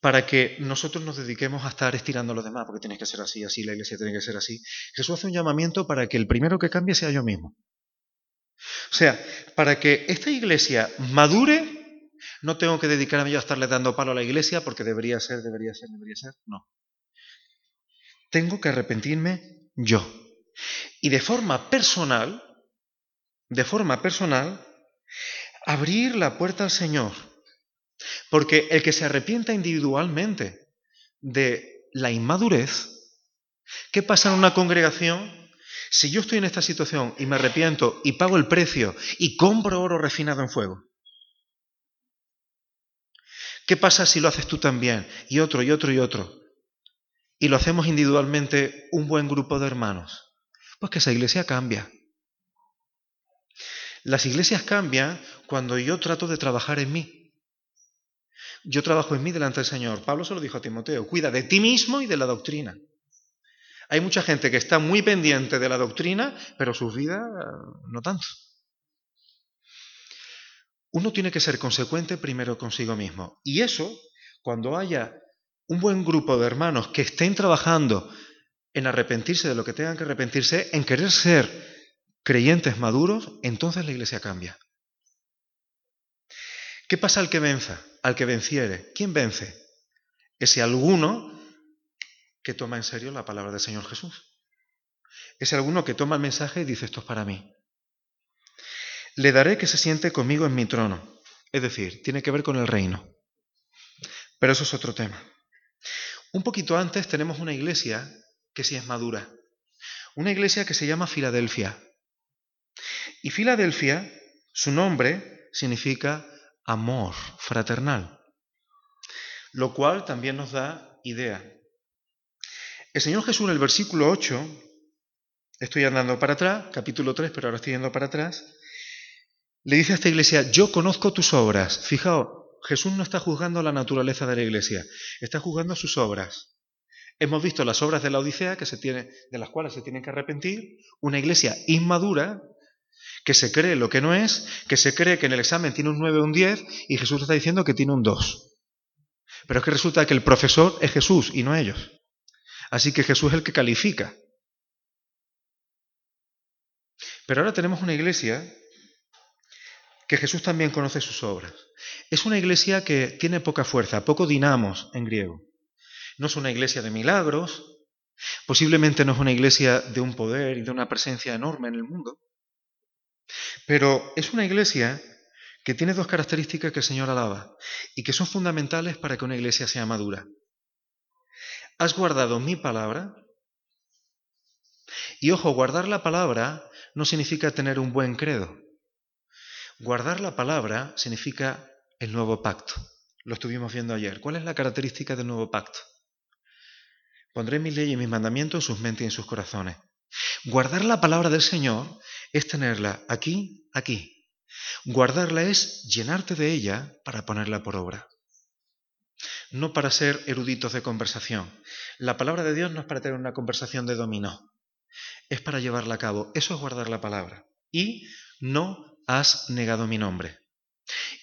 para que nosotros nos dediquemos a estar estirando a los demás, porque tiene que ser así, así, la iglesia tiene que ser así. Jesús hace un llamamiento para que el primero que cambie sea yo mismo. O sea, para que esta iglesia madure, no tengo que dedicarme yo a estarle dando palo a la iglesia porque debería ser, debería ser, debería ser. No tengo que arrepentirme yo. Y de forma personal, de forma personal, abrir la puerta al Señor. Porque el que se arrepienta individualmente de la inmadurez, ¿qué pasa en una congregación? Si yo estoy en esta situación y me arrepiento y pago el precio y compro oro refinado en fuego, ¿qué pasa si lo haces tú también? Y otro, y otro, y otro y lo hacemos individualmente un buen grupo de hermanos, pues que esa iglesia cambia. Las iglesias cambian cuando yo trato de trabajar en mí. Yo trabajo en mí delante del Señor. Pablo se lo dijo a Timoteo, cuida de ti mismo y de la doctrina. Hay mucha gente que está muy pendiente de la doctrina, pero su vida no tanto. Uno tiene que ser consecuente primero consigo mismo. Y eso, cuando haya un buen grupo de hermanos que estén trabajando en arrepentirse de lo que tengan que arrepentirse, en querer ser creyentes maduros, entonces la iglesia cambia. ¿Qué pasa al que venza? Al que venciere. ¿Quién vence? Ese alguno que toma en serio la palabra del Señor Jesús. Ese alguno que toma el mensaje y dice esto es para mí. Le daré que se siente conmigo en mi trono. Es decir, tiene que ver con el reino. Pero eso es otro tema. Un poquito antes tenemos una iglesia que sí es madura. Una iglesia que se llama Filadelfia. Y Filadelfia, su nombre significa amor fraternal, lo cual también nos da idea. El Señor Jesús en el versículo 8, estoy andando para atrás, capítulo 3, pero ahora estoy yendo para atrás, le dice a esta iglesia, yo conozco tus obras. Fijaos, Jesús no está juzgando la naturaleza de la iglesia, está juzgando sus obras. Hemos visto las obras de la Odisea que se tiene, de las cuales se tienen que arrepentir, una iglesia inmadura que se cree lo que no es, que se cree que en el examen tiene un 9 o un 10 y Jesús está diciendo que tiene un 2. Pero es que resulta que el profesor es Jesús y no ellos. Así que Jesús es el que califica. Pero ahora tenemos una iglesia que Jesús también conoce sus obras. Es una iglesia que tiene poca fuerza, poco dinamos en griego. No es una iglesia de milagros, posiblemente no es una iglesia de un poder y de una presencia enorme en el mundo, pero es una iglesia que tiene dos características que el Señor alaba y que son fundamentales para que una iglesia sea madura. Has guardado mi palabra y ojo, guardar la palabra no significa tener un buen credo. Guardar la palabra significa el nuevo pacto. Lo estuvimos viendo ayer. ¿Cuál es la característica del nuevo pacto? Pondré mis leyes y mis mandamientos en sus mentes y en sus corazones. Guardar la palabra del Señor es tenerla aquí, aquí. Guardarla es llenarte de ella para ponerla por obra. No para ser eruditos de conversación. La palabra de Dios no es para tener una conversación de dominó. Es para llevarla a cabo. Eso es guardar la palabra. Y no has negado mi nombre.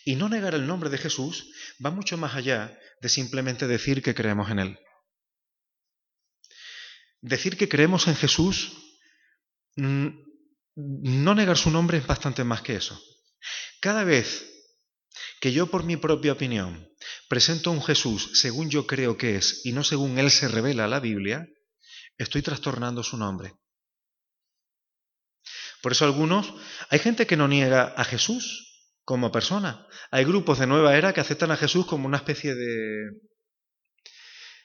Y no negar el nombre de Jesús va mucho más allá de simplemente decir que creemos en Él. Decir que creemos en Jesús, mm, no negar su nombre es bastante más que eso. Cada vez que yo por mi propia opinión presento a un Jesús según yo creo que es y no según Él se revela la Biblia, estoy trastornando su nombre. Por eso algunos, hay gente que no niega a Jesús como persona. Hay grupos de nueva era que aceptan a Jesús como una especie de,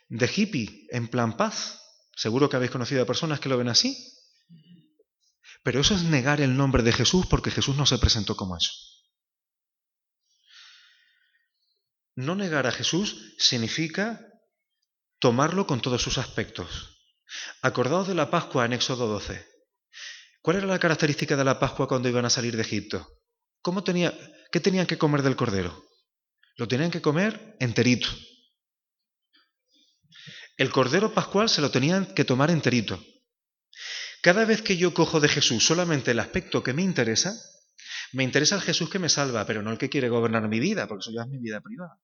de hippie, en plan paz. Seguro que habéis conocido a personas que lo ven así. Pero eso es negar el nombre de Jesús porque Jesús no se presentó como eso. No negar a Jesús significa tomarlo con todos sus aspectos. Acordaos de la Pascua en Éxodo 12. ¿Cuál era la característica de la Pascua cuando iban a salir de Egipto? ¿Cómo tenía, ¿Qué tenían que comer del cordero? Lo tenían que comer enterito. El cordero pascual se lo tenían que tomar enterito. Cada vez que yo cojo de Jesús solamente el aspecto que me interesa, me interesa el Jesús que me salva, pero no el que quiere gobernar mi vida, porque eso ya es mi vida privada.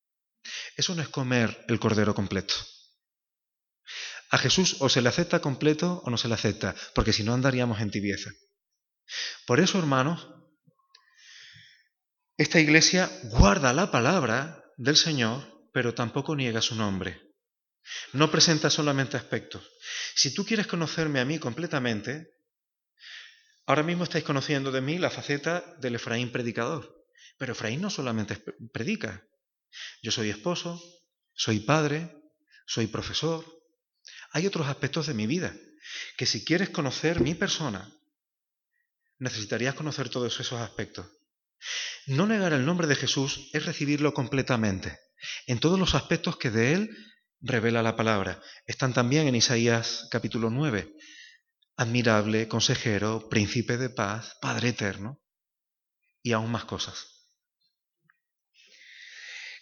Eso no es comer el cordero completo. A Jesús o se le acepta completo o no se le acepta, porque si no andaríamos en tibieza. Por eso, hermanos, esta iglesia guarda la palabra del Señor, pero tampoco niega su nombre. No presenta solamente aspectos. Si tú quieres conocerme a mí completamente, ahora mismo estáis conociendo de mí la faceta del Efraín predicador. Pero Efraín no solamente predica. Yo soy esposo, soy padre, soy profesor. Hay otros aspectos de mi vida que si quieres conocer mi persona, necesitarías conocer todos esos aspectos. No negar el nombre de Jesús es recibirlo completamente, en todos los aspectos que de Él revela la palabra. Están también en Isaías capítulo 9. Admirable, consejero, príncipe de paz, Padre eterno y aún más cosas.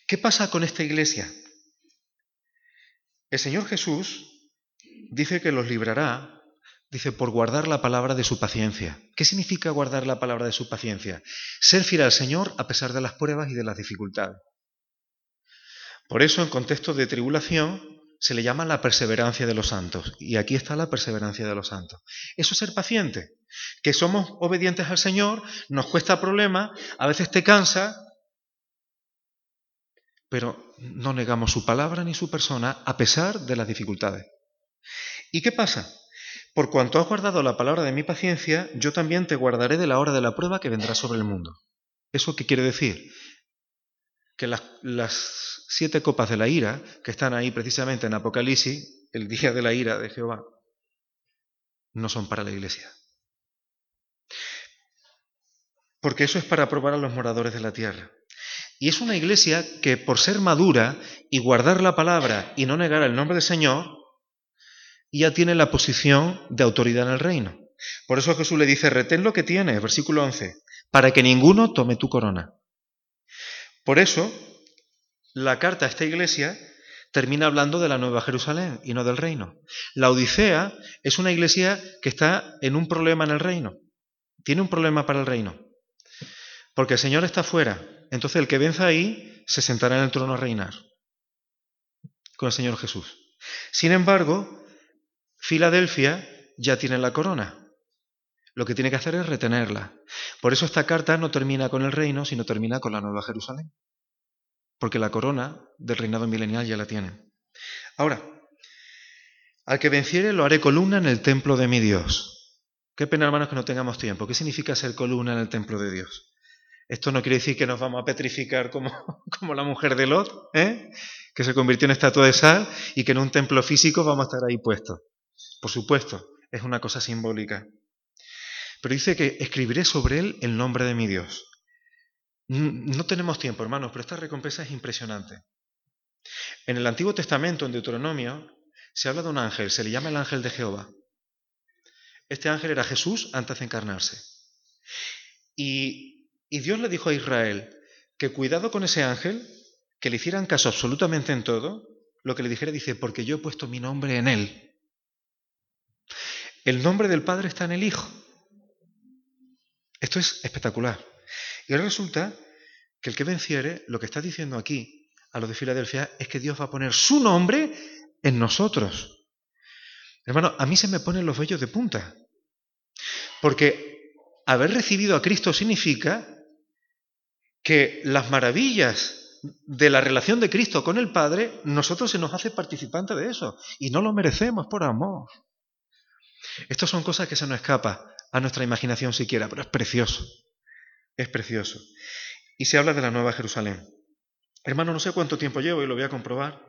¿Qué pasa con esta iglesia? El Señor Jesús dice que los librará, dice, por guardar la palabra de su paciencia. ¿Qué significa guardar la palabra de su paciencia? Ser fiel al Señor a pesar de las pruebas y de las dificultades. Por eso, en contexto de tribulación, se le llama la perseverancia de los santos. Y aquí está la perseverancia de los santos. Eso es ser paciente. Que somos obedientes al Señor, nos cuesta problemas, a veces te cansa, pero no negamos su palabra ni su persona a pesar de las dificultades. ¿Y qué pasa? Por cuanto has guardado la palabra de mi paciencia, yo también te guardaré de la hora de la prueba que vendrá sobre el mundo. ¿Eso qué quiere decir? Que las, las siete copas de la ira, que están ahí precisamente en Apocalipsis, el día de la ira de Jehová, no son para la iglesia. Porque eso es para probar a los moradores de la tierra. Y es una iglesia que por ser madura y guardar la palabra y no negar el nombre del Señor, ya tiene la posición de autoridad en el reino. Por eso Jesús le dice, retén lo que tienes, versículo 11, para que ninguno tome tu corona. Por eso, la carta a esta iglesia termina hablando de la Nueva Jerusalén y no del reino. La Odisea es una iglesia que está en un problema en el reino. Tiene un problema para el reino. Porque el Señor está fuera. Entonces el que venza ahí se sentará en el trono a reinar con el Señor Jesús. Sin embargo, Filadelfia ya tiene la corona. Lo que tiene que hacer es retenerla. Por eso esta carta no termina con el reino, sino termina con la Nueva Jerusalén. Porque la corona del reinado milenial ya la tiene. Ahora, al que venciere lo haré columna en el templo de mi Dios. Qué pena, hermanos, que no tengamos tiempo. ¿Qué significa ser columna en el templo de Dios? Esto no quiere decir que nos vamos a petrificar como, como la mujer de Lot, ¿eh? que se convirtió en estatua de sal y que en un templo físico vamos a estar ahí puestos. Por supuesto, es una cosa simbólica. Pero dice que escribiré sobre él el nombre de mi Dios. No tenemos tiempo, hermanos, pero esta recompensa es impresionante. En el Antiguo Testamento, en Deuteronomio, se habla de un ángel, se le llama el ángel de Jehová. Este ángel era Jesús antes de encarnarse. Y, Dios le dijo a Israel que cuidado con ese ángel, que le hicieran caso absolutamente en todo, lo que le dijera dice, porque yo he puesto mi nombre en él. El nombre del Padre está en el Hijo. Esto es espectacular. Y ahora resulta que el que venciere, lo que está diciendo aquí a los de Filadelfia, es que Dios va a poner su nombre en nosotros. Hermano, a mí se me ponen los vellos de punta. Porque haber recibido a Cristo significa que las maravillas de la relación de Cristo con el Padre, nosotros se nos hace participante de eso. Y no lo merecemos por amor. Estas son cosas que se nos escapan a nuestra imaginación siquiera, pero es precioso. Es precioso. Y se habla de la Nueva Jerusalén. Hermano, no sé cuánto tiempo llevo y lo voy a comprobar.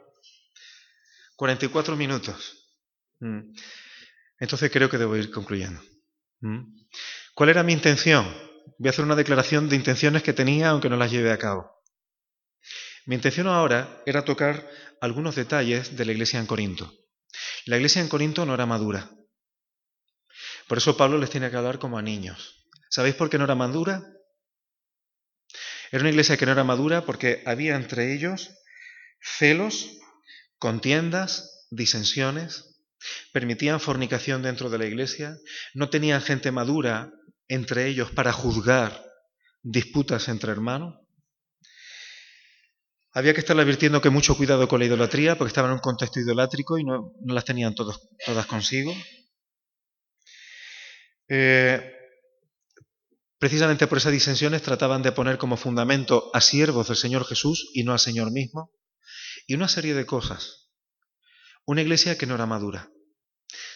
44 minutos. Mm. Entonces creo que debo ir concluyendo. Mm. ¿Cuál era mi intención? Voy a hacer una declaración de intenciones que tenía aunque no las lleve a cabo. Mi intención ahora era tocar algunos detalles de la iglesia en Corinto. La iglesia en Corinto no era madura. Por eso Pablo les tiene que hablar como a niños. ¿Sabéis por qué no era madura? Era una iglesia que no era madura porque había entre ellos celos, contiendas, disensiones, permitían fornicación dentro de la iglesia, no tenían gente madura entre ellos para juzgar disputas entre hermanos. Había que estar advirtiendo que mucho cuidado con la idolatría porque estaban en un contexto idolátrico y no, las tenían todas consigo. Eh, precisamente por esas disensiones trataban de poner como fundamento a siervos del Señor Jesús y no al Señor mismo. Y una serie de cosas. Una iglesia que no era madura.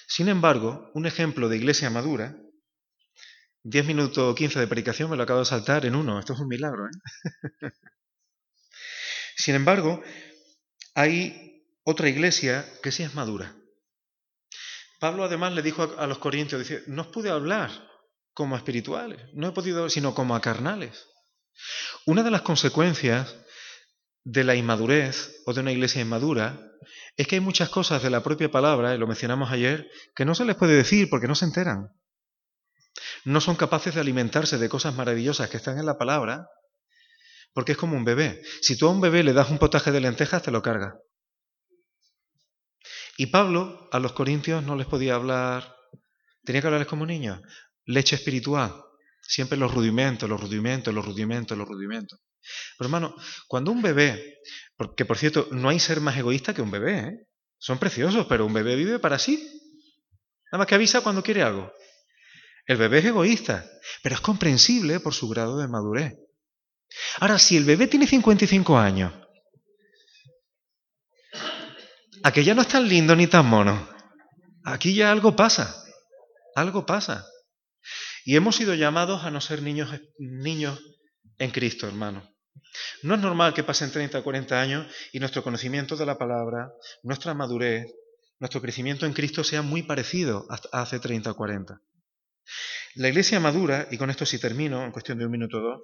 Sin embargo, un ejemplo de iglesia madura, 10 minutos o 15 de predicación me lo acabo de saltar en uno. Esto es un milagro. ¿eh? Sin embargo, hay otra iglesia que sí es madura. Pablo además le dijo a, los corintios, no os pude hablar como espirituales, no he podido, sino como a carnales. Una de las consecuencias de la inmadurez o de una iglesia inmadura es que hay muchas cosas de la propia palabra, y lo mencionamos ayer, que no se les puede decir porque no se enteran. No son capaces de alimentarse de cosas maravillosas que están en la palabra, porque es como un bebé. Si tú a un bebé le das un potaje de lentejas, te lo carga. Y Pablo a los corintios no les podía hablar, tenía que hablarles como niños, leche espiritual, siempre los rudimentos, los rudimentos, los rudimentos, los rudimentos. Pero hermano, cuando un bebé, porque por cierto, no hay ser más egoísta que un bebé, ¿eh? son preciosos, pero un bebé vive para sí. Nada más que avisa cuando quiere algo. El bebé es egoísta, pero es comprensible por su grado de madurez. Ahora, si el bebé tiene 55 años Aquí ya no es tan lindo ni tan mono. Aquí ya algo pasa. Algo pasa. Y hemos sido llamados a no ser niños, niños en Cristo, hermano. No es normal que pasen 30 o 40 años y nuestro conocimiento de la palabra, nuestra madurez, nuestro crecimiento en Cristo sea muy parecido a hace 30 o 40. La iglesia madura, y con esto sí termino, en cuestión de un minuto o dos,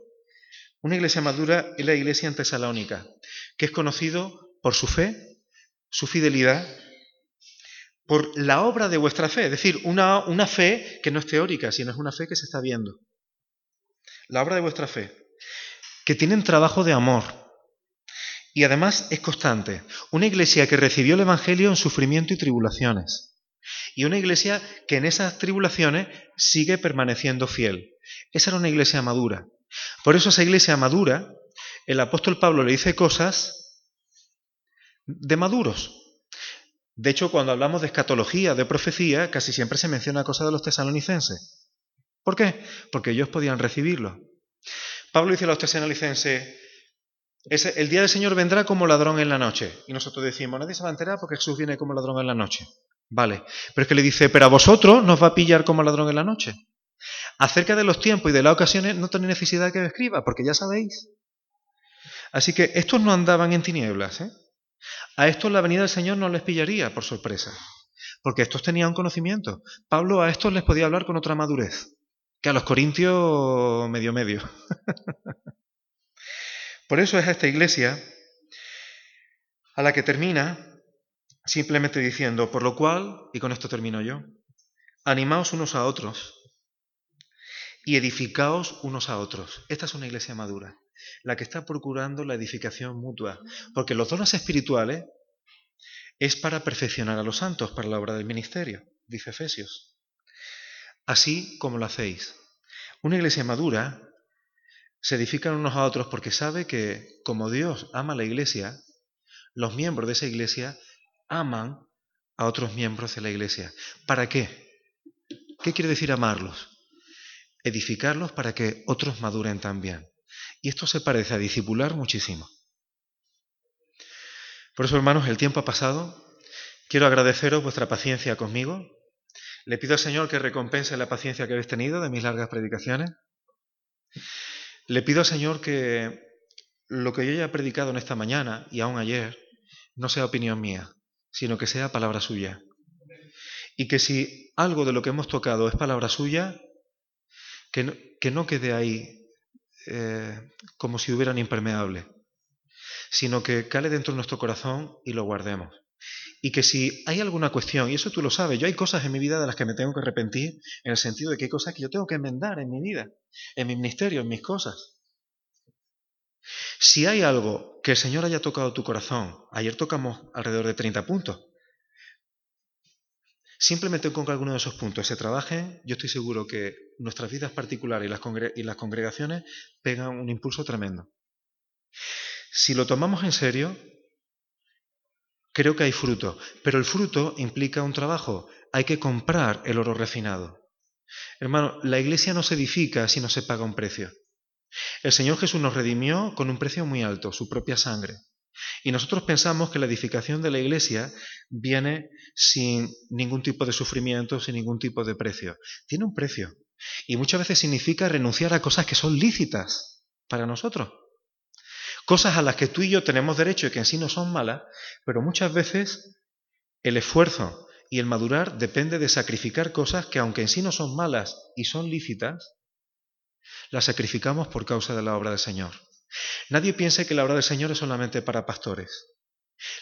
una iglesia madura es la iglesia en Tesalónica, que es conocido por su fe su fidelidad por la obra de vuestra fe, es decir, una, una fe que no es teórica, sino es una fe que se está viendo. La obra de vuestra fe, que tienen trabajo de amor Y además es constante. Una iglesia que recibió el Evangelio en sufrimiento y tribulaciones. Y una iglesia que en esas tribulaciones sigue permaneciendo fiel. Esa era una iglesia madura. Por eso esa iglesia madura, el apóstol Pablo le dice cosas de maduros. De hecho, cuando hablamos de escatología, de profecía, casi siempre se menciona cosas de los tesalonicenses. ¿Por qué? Porque ellos podían recibirlo. Pablo dice a los tesalonicenses, el día del Señor vendrá como ladrón en la noche. Y nosotros decimos, nadie se va a enterar porque Jesús viene como ladrón en la noche. Vale, pero es que le dice, pero a vosotros nos va a pillar como ladrón en la noche. Acerca de los tiempos y de las ocasiones no tenéis necesidad que escriba, porque ya sabéis. Así que estos no andaban en tinieblas. ¿eh? A estos la venida del Señor no les pillaría por sorpresa, porque estos tenían conocimiento. Pablo a estos les podía hablar con otra madurez, que a los corintios medio medio. por eso es a esta iglesia a la que termina simplemente diciendo, por lo cual, y con esto termino yo, animaos unos a otros y edificaos unos a otros. Esta es una iglesia madura, la que está procurando la edificación mutua, porque los dones espirituales es para perfeccionar a los santos, para la obra del ministerio, dice Efesios. Así como lo hacéis. Una iglesia madura se edifica unos a otros porque sabe que como Dios ama a la iglesia, los miembros de esa iglesia aman a otros miembros de la iglesia. ¿Para qué? ¿Qué quiere decir amarlos? Edificarlos para que otros maduren también. Y esto se parece a discipular muchísimo. Por eso, hermanos, el tiempo ha pasado. Quiero agradeceros vuestra paciencia conmigo. Le pido al Señor que recompense la paciencia que habéis tenido de mis largas predicaciones. Le pido al Señor que lo que yo haya predicado en esta mañana y aún ayer no sea opinión mía, sino que sea palabra suya. Y que si algo de lo que hemos tocado es palabra suya, que no, que no quede ahí eh, como si hubiera un impermeable, sino que cale dentro de nuestro corazón y lo guardemos. Y que si hay alguna cuestión, y eso tú lo sabes, yo hay cosas en mi vida de las que me tengo que arrepentir, en el sentido de que hay cosas que yo tengo que enmendar en mi vida, en mi ministerio, en mis cosas. Si hay algo que el Señor haya tocado tu corazón, ayer tocamos alrededor de 30 puntos, simplemente con que alguno de esos puntos se trabaje, yo estoy seguro que nuestras vidas particulares y las, y las congregaciones pegan un impulso tremendo. Si lo tomamos en serio, creo que hay fruto, pero el fruto implica un trabajo, hay que comprar el oro refinado. Hermano, la iglesia no se edifica si no se paga un precio. El Señor Jesús nos redimió con un precio muy alto, su propia sangre. Y nosotros pensamos que la edificación de la iglesia viene sin ningún tipo de sufrimiento, sin ningún tipo de precio. Tiene un precio. Y muchas veces significa renunciar a cosas que son lícitas para nosotros. Cosas a las que tú y yo tenemos derecho y que en sí no son malas, pero muchas veces el esfuerzo y el madurar depende de sacrificar cosas que aunque en sí no son malas y son lícitas, la sacrificamos por causa de la obra del Señor. Nadie piense que la obra del Señor es solamente para pastores.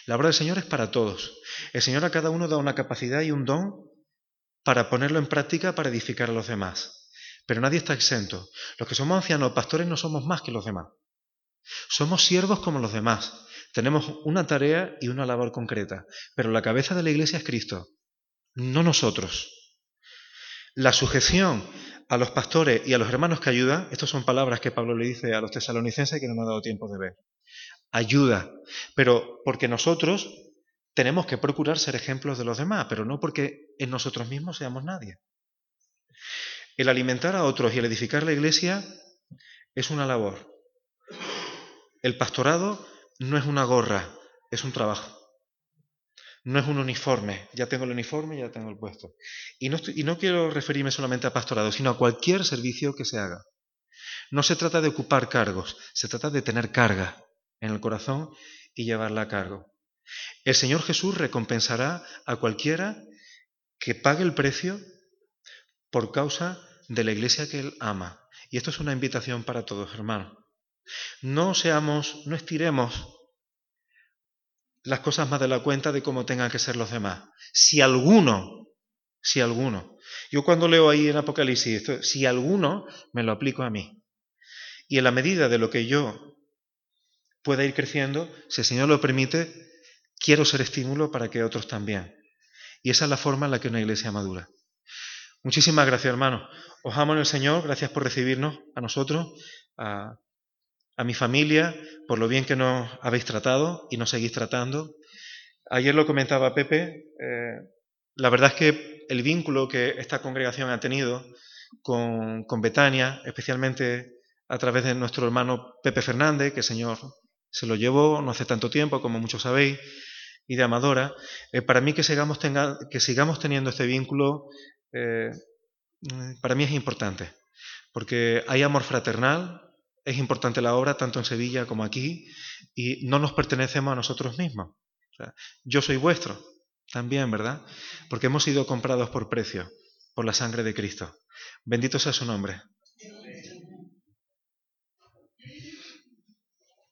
La obra del Señor es para todos. El Señor a cada uno da una capacidad y un don para ponerlo en práctica para edificar a los demás. Pero nadie está exento. Los que somos ancianos, pastores, no somos más que los demás. Somos siervos como los demás. Tenemos una tarea y una labor concreta. Pero la cabeza de la iglesia es Cristo, no nosotros. La sujeción a los pastores y a los hermanos que ayudan, estas son palabras que Pablo le dice a los tesalonicenses que no me ha dado tiempo de ver. Ayuda, pero porque nosotros tenemos que procurar ser ejemplos de los demás, pero no porque en nosotros mismos seamos nadie. El alimentar a otros y el edificar la iglesia es una labor. El pastorado no es una gorra, es un trabajo. No es un uniforme, ya tengo el uniforme, ya tengo el puesto. Y no, y no quiero referirme solamente a pastorado, sino a cualquier servicio que se haga. No se trata de ocupar cargos, se trata de tener carga en el corazón y llevarla a cargo. El Señor Jesús recompensará a cualquiera que pague el precio por causa de la iglesia que Él ama. Y esto es una invitación para todos, hermanos. No seamos, no estiremos las cosas más de la cuenta de cómo tengan que ser los demás. Si alguno, si alguno, yo cuando leo ahí en Apocalipsis, si alguno, me lo aplico a mí. Y en la medida de lo que yo pueda ir creciendo, si el Señor lo permite, quiero ser estímulo para que otros también. Y esa es la forma en la que una iglesia madura. Muchísimas gracias, hermano. Os amo en el Señor, gracias por recibirnos a nosotros, mi familia, por lo bien que nos habéis tratado y nos seguís tratando. Ayer lo comentaba Pepe, eh, la verdad es que el vínculo que esta congregación ha tenido con, con Betania, especialmente a través de nuestro hermano Pepe Fernández, que el Señor se lo llevó no hace tanto tiempo, como muchos sabéis, y de Amadora, eh, para mí que sigamos, que sigamos teniendo este vínculo eh, para mí es importante, porque hay amor fraternal, es importante la obra tanto en Sevilla como aquí, y no nos pertenecemos a nosotros mismos. yo soy vuestro también, ¿verdad? Porque hemos sido comprados por precio, por la sangre de Cristo. Bendito sea su nombre.